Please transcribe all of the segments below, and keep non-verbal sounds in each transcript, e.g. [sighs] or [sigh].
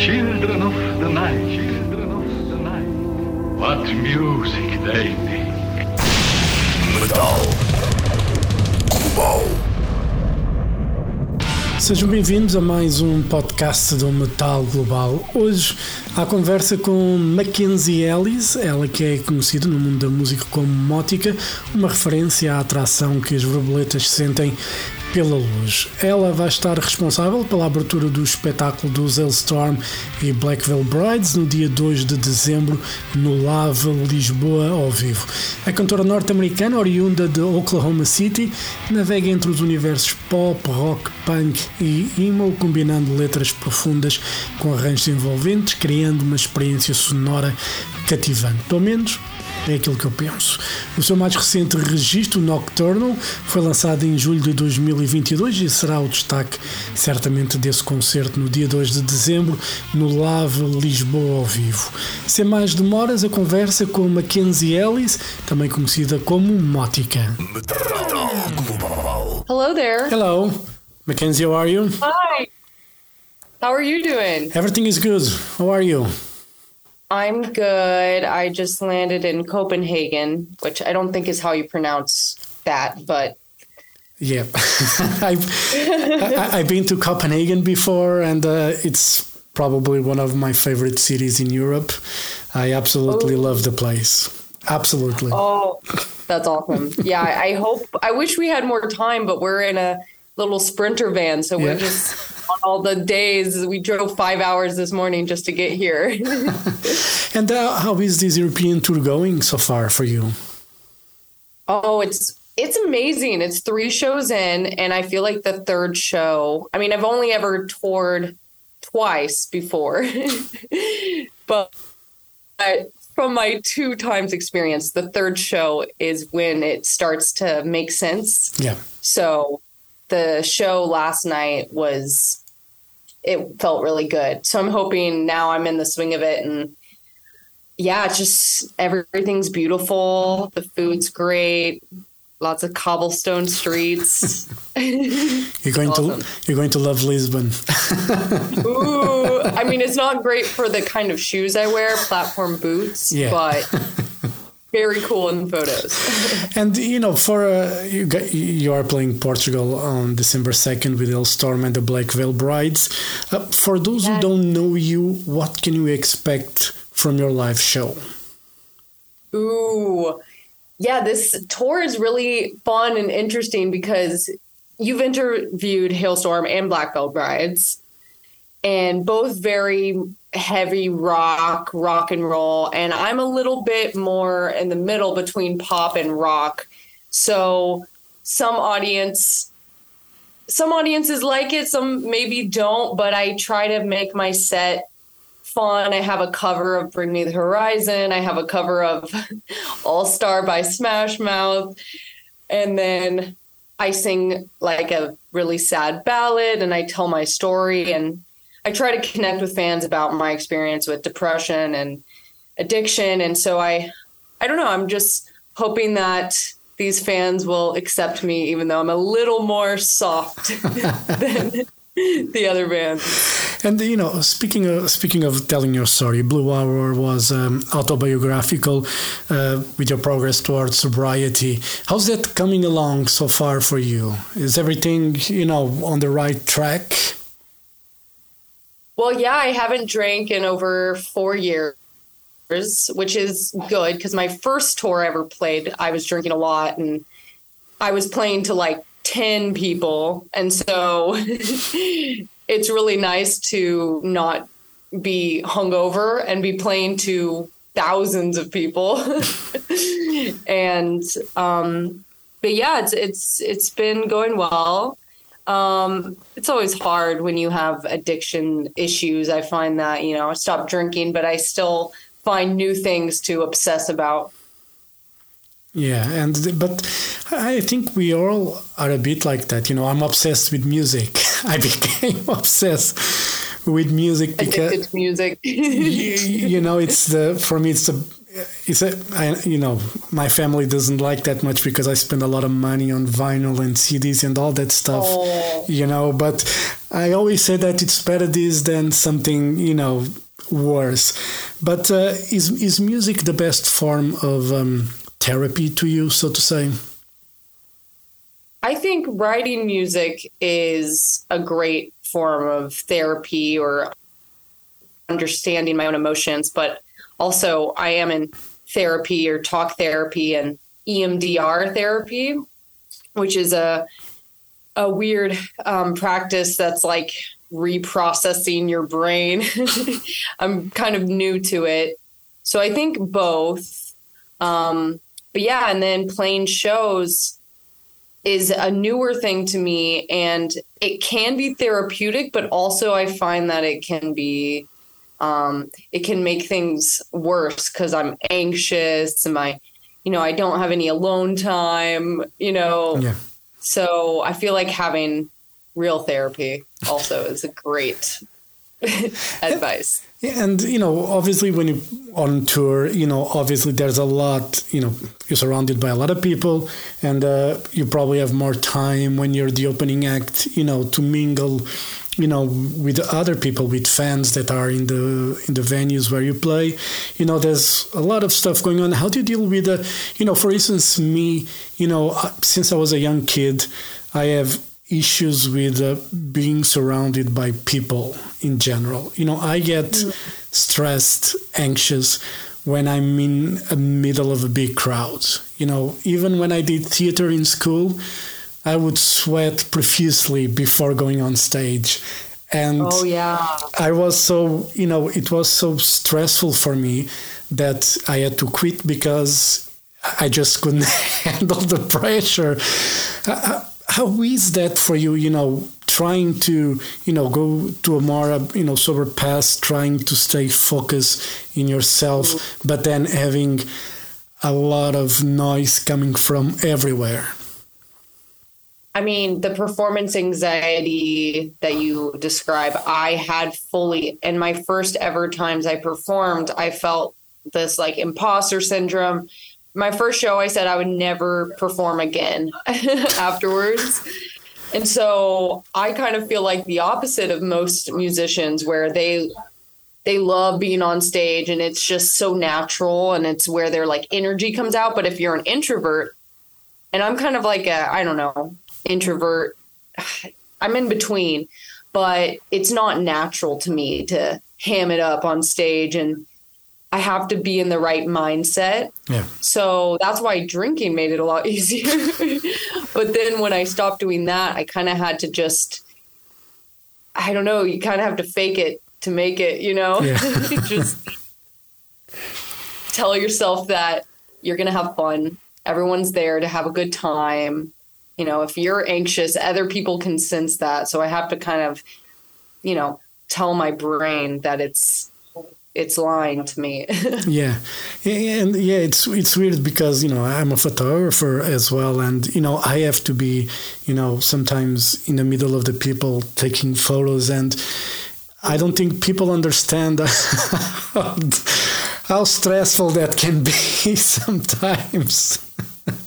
Children of the night, children of the night. What music they make. Metal. Global. Sejam bem-vindos a mais um podcast do Metal Global. Hoje há conversa com Mackenzie Ellis, ela que é conhecida no mundo da música como Mótica, uma referência à atração que as borboletas sentem pela luz. Ela vai estar responsável pela abertura do espetáculo dos Hailstorm e Black Veil Brides no dia 2 de dezembro no Lava Lisboa ao vivo. A cantora norte-americana, oriunda de Oklahoma City, navega entre os universos pop, rock, punk e emo, combinando letras profundas com arranjos envolventes, criando uma experiência sonora cativante. Pelo menos é aquilo que eu penso. O seu mais recente registro, Nocturnal, foi lançado em julho de 2022 e será o destaque, certamente, desse concerto no dia 2 de dezembro, no Lave Lisboa ao vivo. Sem mais demoras, a conversa com Mackenzie Ellis, também conhecida como Mótica. Hello there. Hello, Mackenzie, how are you? Hi. How are you doing? Everything is good. How are you? I'm good. I just landed in Copenhagen, which I don't think is how you pronounce that, but Yeah, [laughs] I've, I, I've been to Copenhagen before, and uh, it's probably one of my favorite cities in Europe. I absolutely Oh. love the place. Absolutely. oh, that's awesome. [laughs] Yeah, I hope I wish we had more time, but we're in a little sprinter van, so we're just on all the days. We drove five hours this morning just to get here. [laughs] [laughs] And uh, how is this European tour going so far for you? Oh, it's it's amazing. It's three shows in, and I feel like the third show. I mean, I've only ever toured twice before, [laughs] but but from my two times experience, the third show is when it starts to make sense. Yeah. So the show last night was it felt really good. So I'm hoping now I'm in the swing of it and yeah, it's just everything's beautiful. The food's great. Lots of cobblestone streets. [laughs] You're going Awesome. to you're going to love Lisbon. [laughs] Ooh, I mean, it's not great for the kind of shoes I wear, platform boots, Yeah. but [laughs] very cool in photos. [laughs] and you know, for uh, you got, you are playing Portugal on December second with Halestorm and the Black Veil Brides. Uh, for those who don't know you, what can you expect from your live show? Ooh. Yeah, this tour is really fun and interesting because you've interviewed Halestorm and Black Veil Brides, and both very heavy rock, rock and roll. And I'm a little bit more in the middle between pop and rock. So some audience some audiences like it, some maybe don't, but I try to make my set fun. I have a cover of Bring Me the Horizon. I have a cover of [laughs] All Star by Smash Mouth. And then I sing like a really sad ballad and I tell my story and I try to connect with fans about my experience with depression and addiction. And so I I don't know, I'm just hoping that these fans will accept me even though I'm a little more soft [laughs] than [laughs] the other bands. And you know, speaking of speaking of telling your story, Blue Hour was um, autobiographical uh, with your progress towards sobriety. How's that coming along so far for you? Is everything you know on the right track? Well, yeah, I haven't drank in over four years, which is good because my first tour I ever played, I was drinking a lot and I was playing to like 10 people. And so [laughs] it's really nice to not be hungover and be playing to thousands of people. [laughs] and, um, but yeah, it's, it's, it's been going well. Um, it's always hard when you have addiction issues. I find that, you know, I stopped drinking, but I still find new things to obsess about. Yeah, and but I think we all are a bit like that. You know, I'm obsessed with music. [laughs] I became [laughs] obsessed with music because music. [laughs] you, you know it's the for me it's the it's a I, you know my family doesn't like that much because I spend a lot of money on vinyl and CDs and all that stuff Oh. you know but I always say that it's better this than something you know worse. But uh, is is music the best form of um, therapy to you, so to say? I think writing music is a great form of therapy or understanding my own emotions, but also I am in therapy or talk therapy and EMDR therapy, which is a a weird um, practice that's like reprocessing your brain. [laughs] I'm kind of new to it, so I think both. Um, but yeah, and then playing shows is a newer thing to me and it can be therapeutic but also i find that it can be um, it can make things worse because i'm anxious and my you know i don't have any alone time you know Yeah. so i feel like having real therapy also is a great [laughs] advice and you know, obviously, when you're on tour, you know, obviously there's a lot. You know, you're surrounded by a lot of people, and uh, you probably have more time when you're the opening act. You know, to mingle, you know, with other people, with fans that are in the in the venues where you play. You know, there's a lot of stuff going on. How do you deal with the, you know, for instance, me, you know, uh, since I was a young kid, I have issues with uh, being surrounded by people in general. You know, I get stressed, anxious when I'm in the middle of a big crowd. You know, even when I did theater in school, I would sweat profusely before going on stage. And oh yeah I was so, you know, it was so stressful for me that I had to quit because I just couldn't [laughs] handle the pressure. Uh, How is that for you, you know, trying to, you know, go to a more, you know, sober path, trying to stay focused in yourself, mm-hmm. but then having a lot of noise coming from everywhere? I mean, the performance anxiety that you describe, I had fully in my first ever times I performed, I felt this like imposter syndrome. My first show, I said I would never perform again [laughs] afterwards. And so I kind of feel like the opposite of most musicians where they they love being on stage and it's just so natural and it's where their like energy comes out. But if you're an introvert, and I'm kind of like a, I don't know, introvert. [sighs] I'm in between, but it's not natural to me to ham it up on stage and I have to be in the right mindset. Yeah. So that's why drinking made it a lot [laughs] easier. but then when I stopped doing that, I kind of had to just, I don't know, you kind of have to fake it to make it, you know? Yeah. [laughs] just tell yourself that you're going to have fun. Everyone's there to have a good time. You know, if you're anxious, other people can sense that. So I have to kind of, you know, tell my brain that it's it's lying to me. [laughs] yeah and yeah it's it's weird because you know i'm a photographer as well and you know i have to be you know sometimes in the middle of the people taking photos and i don't think people understand [laughs] how stressful that can be [laughs] sometimes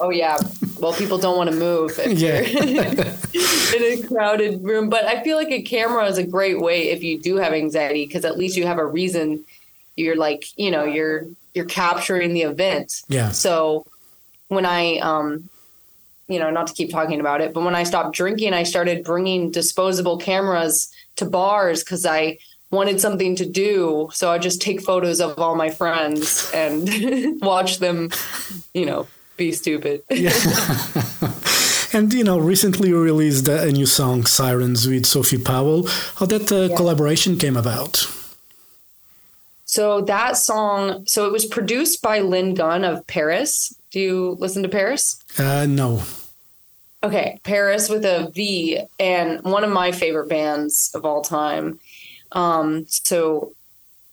oh yeah. Well people don't want to move if Yeah. you're [laughs] in a crowded room. But i feel like a camera is a great way if you do have anxiety because at least you have a reason. You're like you know you're you're capturing the event. Yeah. so when i um you know not to keep talking about it but when i stopped drinking i started bringing disposable cameras to bars because i wanted something to do. So i just take photos of all my friends and [laughs] watch them you know be stupid [laughs] [laughs] and you know recently released a new song sirens with sophie powell how that uh, collaboration came about So that song, so it was produced by Lynn Gunn of PVRIS. Do you listen to PVRIS? uh, no Okay, PVRIS with a V, and one of my favorite bands of all time. Um, so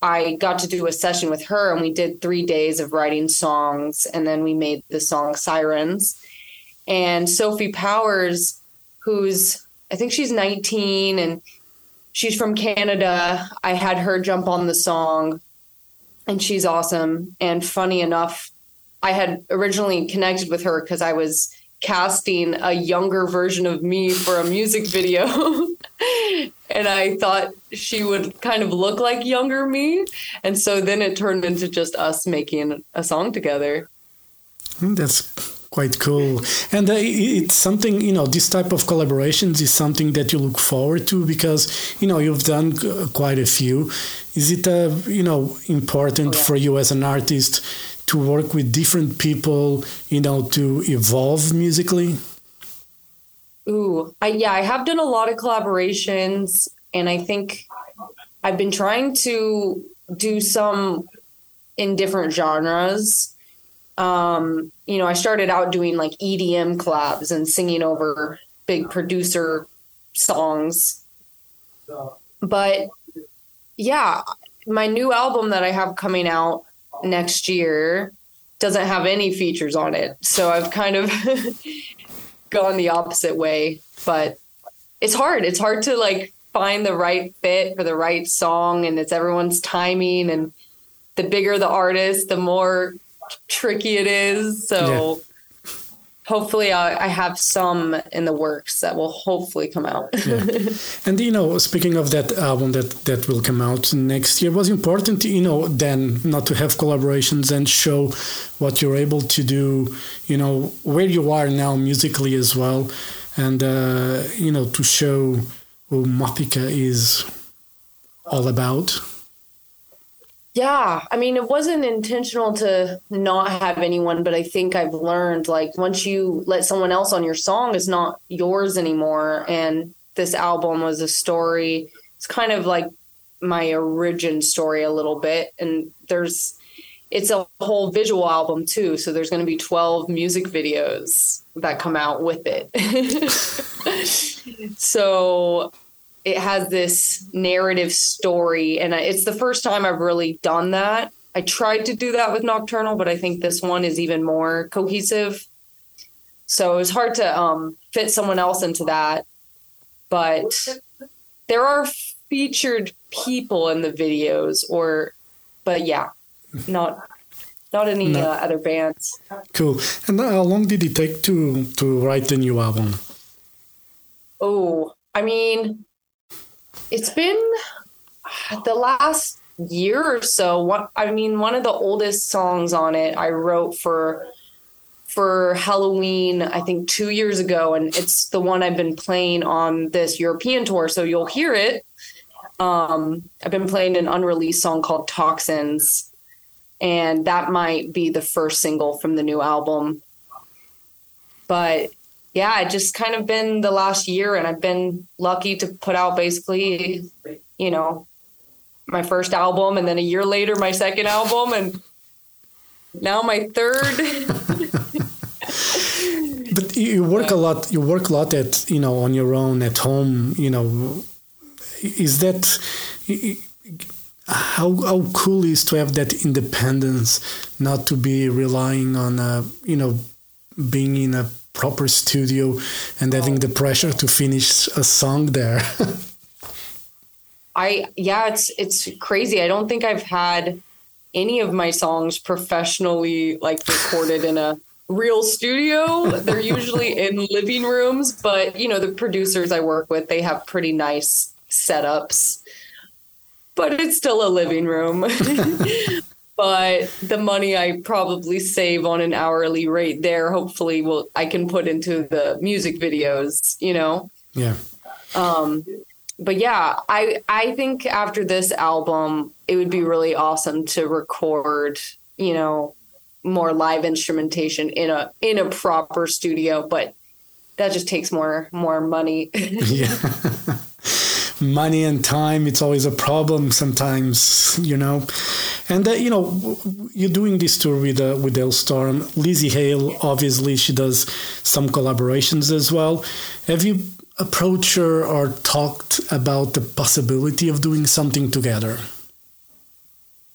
I got to do a session with her, and we did three days of writing songs, and then we made the song Sirens. And Sophie Powers, who's I think she's 19 and she's from Canada. I had her jump on the song, and she's awesome. And funny enough, I had originally connected with her because I was casting a younger version of me for a music video. [laughs] and I thought she would kind of look like younger me. And so then it turned into just us making a song together. That's quite cool. And uh, it's something, you know, this type of collaborations is something that you look forward to because, you know, you've done quite a few. Is it, uh, you know, important oh, yeah. for you as an artist to work with different people, you know, to evolve musically? Ooh, I, yeah, I have done a lot of collaborations, and I think I've been trying to do some in different genres. Um, you know, I started out doing like EDM collabs and singing over big producer songs. But yeah, my new album that I have coming out next year doesn't have any features on it. So I've kind of [laughs] gone the opposite way, but it's hard. It's hard to like find the right fit for the right song and it's everyone's timing and the bigger the artist, the more tricky it is. So hopefully I, I, have some in the works that will hopefully come out. yeah. [laughs] And you know, speaking of that album that that will come out next year, was important, you know, then not to have collaborations and show what you're able to do, you know, where you are now musically as well, and uh, you know, to show who MOTHICA is all about. Yeah, I mean, it wasn't intentional to not have anyone, but I think I've learned like once you let someone else on your song, it's not yours anymore. And this album was a story. It's kind of like my origin story a little bit. And there's, it's a whole visual album too. So there's going to be 12 music videos that come out with it. [laughs] so it has this narrative story and it's the first time I've really done that. I tried to do that with Nocturnal, but I think this one is even more cohesive. So it was hard to um, fit someone else into that. But there are featured people in the videos or but yeah, not not any no. uh, other bands. Cool. And how long did it take to to write the new album? Oh, I mean, it's been the last year or so. What I mean, one of the oldest songs on it I wrote for for Halloween, I think two years ago, and it's the one I've been playing on this European tour. So you'll hear it. Um, I've been playing an unreleased song called Toxins, and that might be the first single from the new album. But yeah, it just kind of been the last year, and I've been lucky to put out basically, you know, my first album, and then a year later, my second album, and now my third. [laughs] but you work a lot. You work a lot at you know on your own at home. You know, is that how how cool is to have that independence, not to be relying on a you know being in a proper studio and having the pressure to finish a song there. [laughs] I yeah, it's it's crazy. I don't think I've had any of my songs professionally like recorded in a real studio. They're usually in living rooms, but you know, the producers I work with, they have pretty nice setups. But it's still a living room. [laughs] but the money I probably save on an hourly rate there, hopefully, will I can put into the music videos. You know. Yeah. Um, but yeah, I I think after this album, it would be really awesome to record. You know, more live instrumentation in a in a proper studio, but that just takes more more money. [laughs] yeah [laughs] money and time it's always a problem sometimes you know and uh, you know you're doing this tour with uh, with Halestorm Lzzy Hale obviously she does some collaborations as well have you approached her or talked about the possibility of doing something together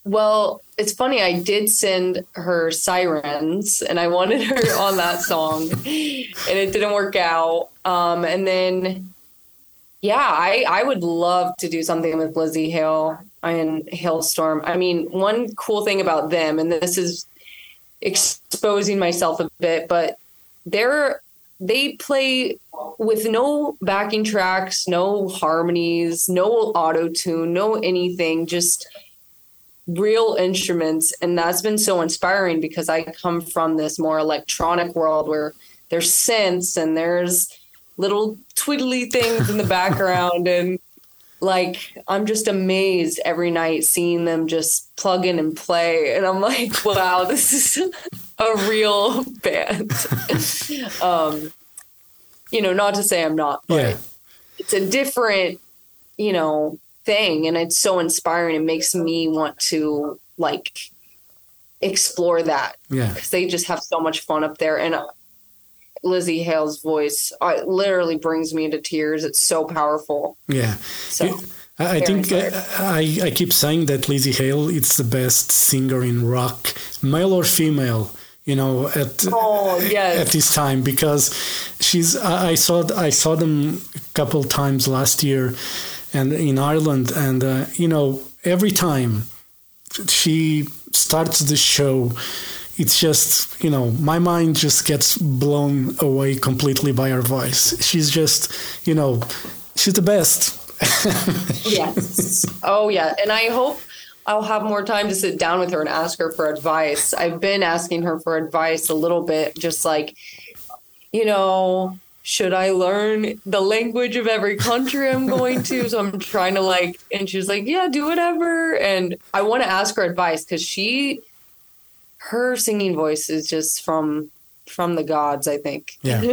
well, it's funny. I did send her sirens, and I wanted her on that song, and it didn't work out. Um, and then yeah, I, I would love to do something with Lzzy Hale and Halestorm. I mean, one cool thing about them, and this is exposing myself a bit, but they're they play with no backing tracks, no harmonies, no auto tune, no anything, just real instruments. And that's been so inspiring because I come from this more electronic world where there's synths and there's little twiddly things in the background and like I'm just amazed every night seeing them just plug in and play. And I'm like wow this is a real band. [laughs] Um you know not to say I'm not but Yeah. it's a different you know thing. And it's so inspiring. It makes me want to like explore that Yeah. because they just have so much fun up there. And Lzzy Hale's voice uh, literally brings me into tears it's so powerful Yeah. so I, I think uh. I, I keep saying that Lzzy Hale is the best singer in rock, male or female. You know, at oh yes at this time because she's. I, I saw I saw them a couple times last year, and in Ireland, and uh, you know every time she starts the show. It's just, you know, my mind just gets blown away completely by her voice. She's just, you know, she's the best. [laughs] yes. Oh, yeah. And I hope I'll have more time to sit down with her and ask her for advice. I've been asking her for advice a little bit, just like, you know, should I learn the language of every country I'm going to? So I'm trying to like, and she's like, yeah, do whatever. And I want to ask her advice because she, her singing voice is just from from the gods, I think. Yeah. [laughs]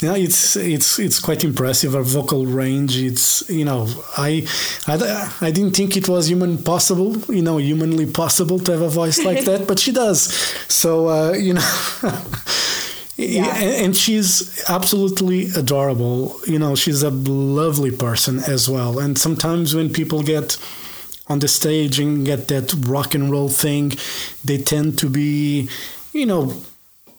Yeah, it's it's it's quite impressive. Her vocal range. It's you know I, I I didn't think it was human possible. You know, humanly possible to have a voice like that, but she does. So uh, you know. [laughs] Yeah. And, and she's absolutely adorable. You know, she's a lovely person as well. And sometimes when people get on the stage and get that rock and roll thing, they tend to be, you know,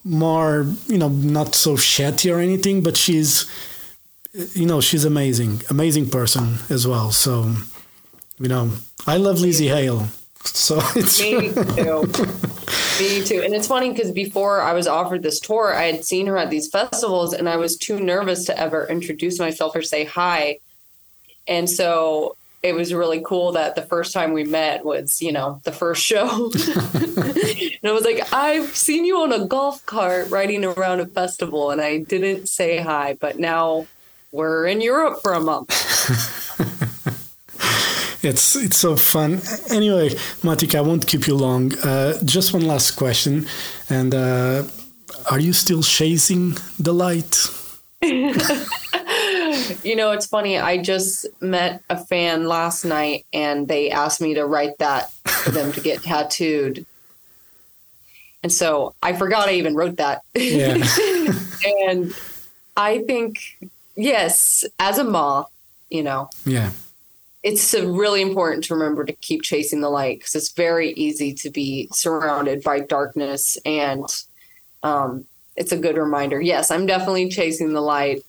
more, you know, not so shatty or anything, but she's, you know, she's amazing, amazing person as well. So, you know, I love Lzzy Hale. So [laughs] it's Me too. Me too. And it's funny because before I was offered this tour, I had seen her at these festivals and I was too nervous to ever introduce myself or say hi. And so it was really cool that the first time we met was, you know, the first show. [laughs] and I was like, I've seen you on a golf cart riding around a festival and I didn't say hi, but now we're in Europe for a month. [laughs] it's it's so fun. Anyway, Matik, I won't keep you long. Uh, just one last question, and uh, are you still chasing the light? [laughs] You know, it's funny. I just met a fan last night and they asked me to write that for them to get [laughs] tattooed. And so I forgot I even wrote that. Yeah, [laughs] and I think, yes, as a ma, you know, yeah, it's really important to remember to keep chasing the light because it's very easy to be surrounded by darkness. And um, it's a good reminder. Yes, I'm definitely chasing the light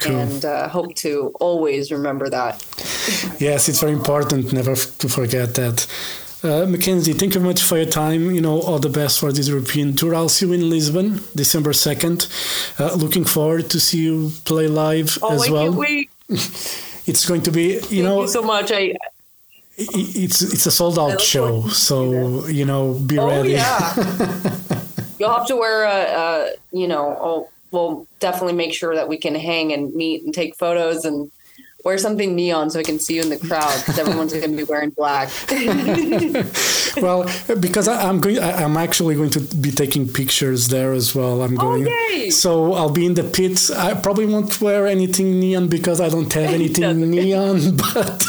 Cool. and uh, hope to always remember that. yes. It's very important never f- to forget that. Uh, McKenzie, thank you very much for your time. You know, all the best for this European tour. I'll see you in Lisbon, December second. Uh, looking forward to see you play live Oh, as I well. [laughs] It's going to be, you Thank know, you so much. I- it's it's a sold out show, so you know, be oh ready. yeah. [laughs] You'll have to wear a, a you know. Oh, we'll definitely make sure that we can hang and meet and take photos and wear something neon so I can see you in the crowd because everyone's going to be wearing black. [laughs] well, because I, I'm going, I, I'm actually going to be taking pictures there as well. I'm oh, going, yay! so I'll be in the pits. I probably won't wear anything neon because I don't have [laughs] anything neon, [laughs] but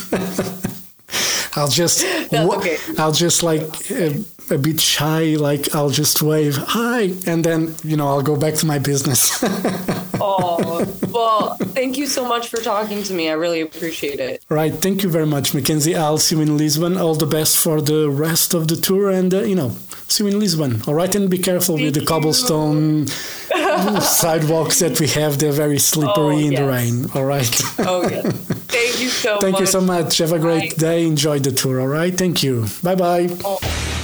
I'll just, That's okay. I'll just like a, a bit shy, like I'll just wave hi, and then you know I'll go back to my business. [laughs] oh, well, thank you so much for talking to me. I really appreciate it. right, thank you very much, McKenzie. I'll see you in Lisbon. All the best for the rest of the tour, and uh, you know, see you in Lisbon. All right, and be careful with the you. cobblestone [laughs] sidewalks that we have. They're very slippery Oh, in the rain. All right. Oh, yes. [laughs] Thank you so Thank much. you so much. Have a great Bye. day. Enjoy the tour. All right. Thank you. Bye bye. Oh,「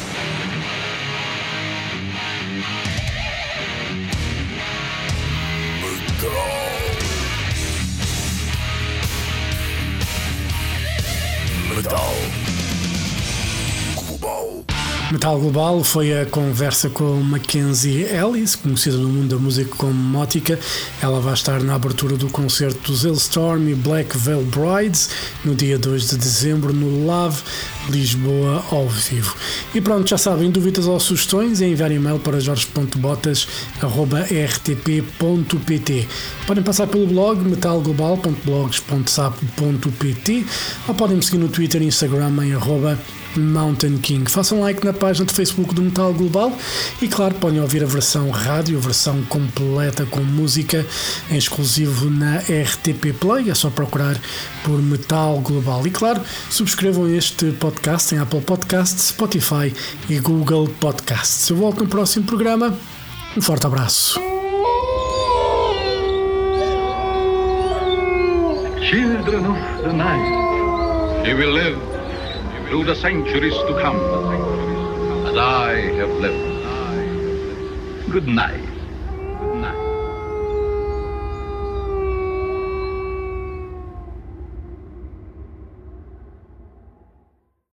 go. Metal Global foi a conversa com Mackenzie Ellis, conhecida no mundo da música como Mótica. Ela vai estar na abertura do concerto dos Hailstorm e Black Veil Brides no dia 2 de dezembro no Love Lisboa ao vivo. E pronto, já sabem, dúvidas ou sugestões é enviar e-mail para jorge.botas.rtp.pt. Podem passar pelo blog metalglobal.blogs.sap.pt ou podem me seguir no Twitter e Instagram em Mountain King. Façam like na página do Facebook do Metal Global e, claro, podem ouvir a versão rádio, a versão completa com música em exclusivo na RTP Play. É só procurar por Metal Global. E, claro, subscrevam este podcast em Apple Podcasts, Spotify e Google Podcasts. Eu volto no próximo programa. Um forte abraço. Children of the night, you will live through the centuries to come, as I have lived. Good night.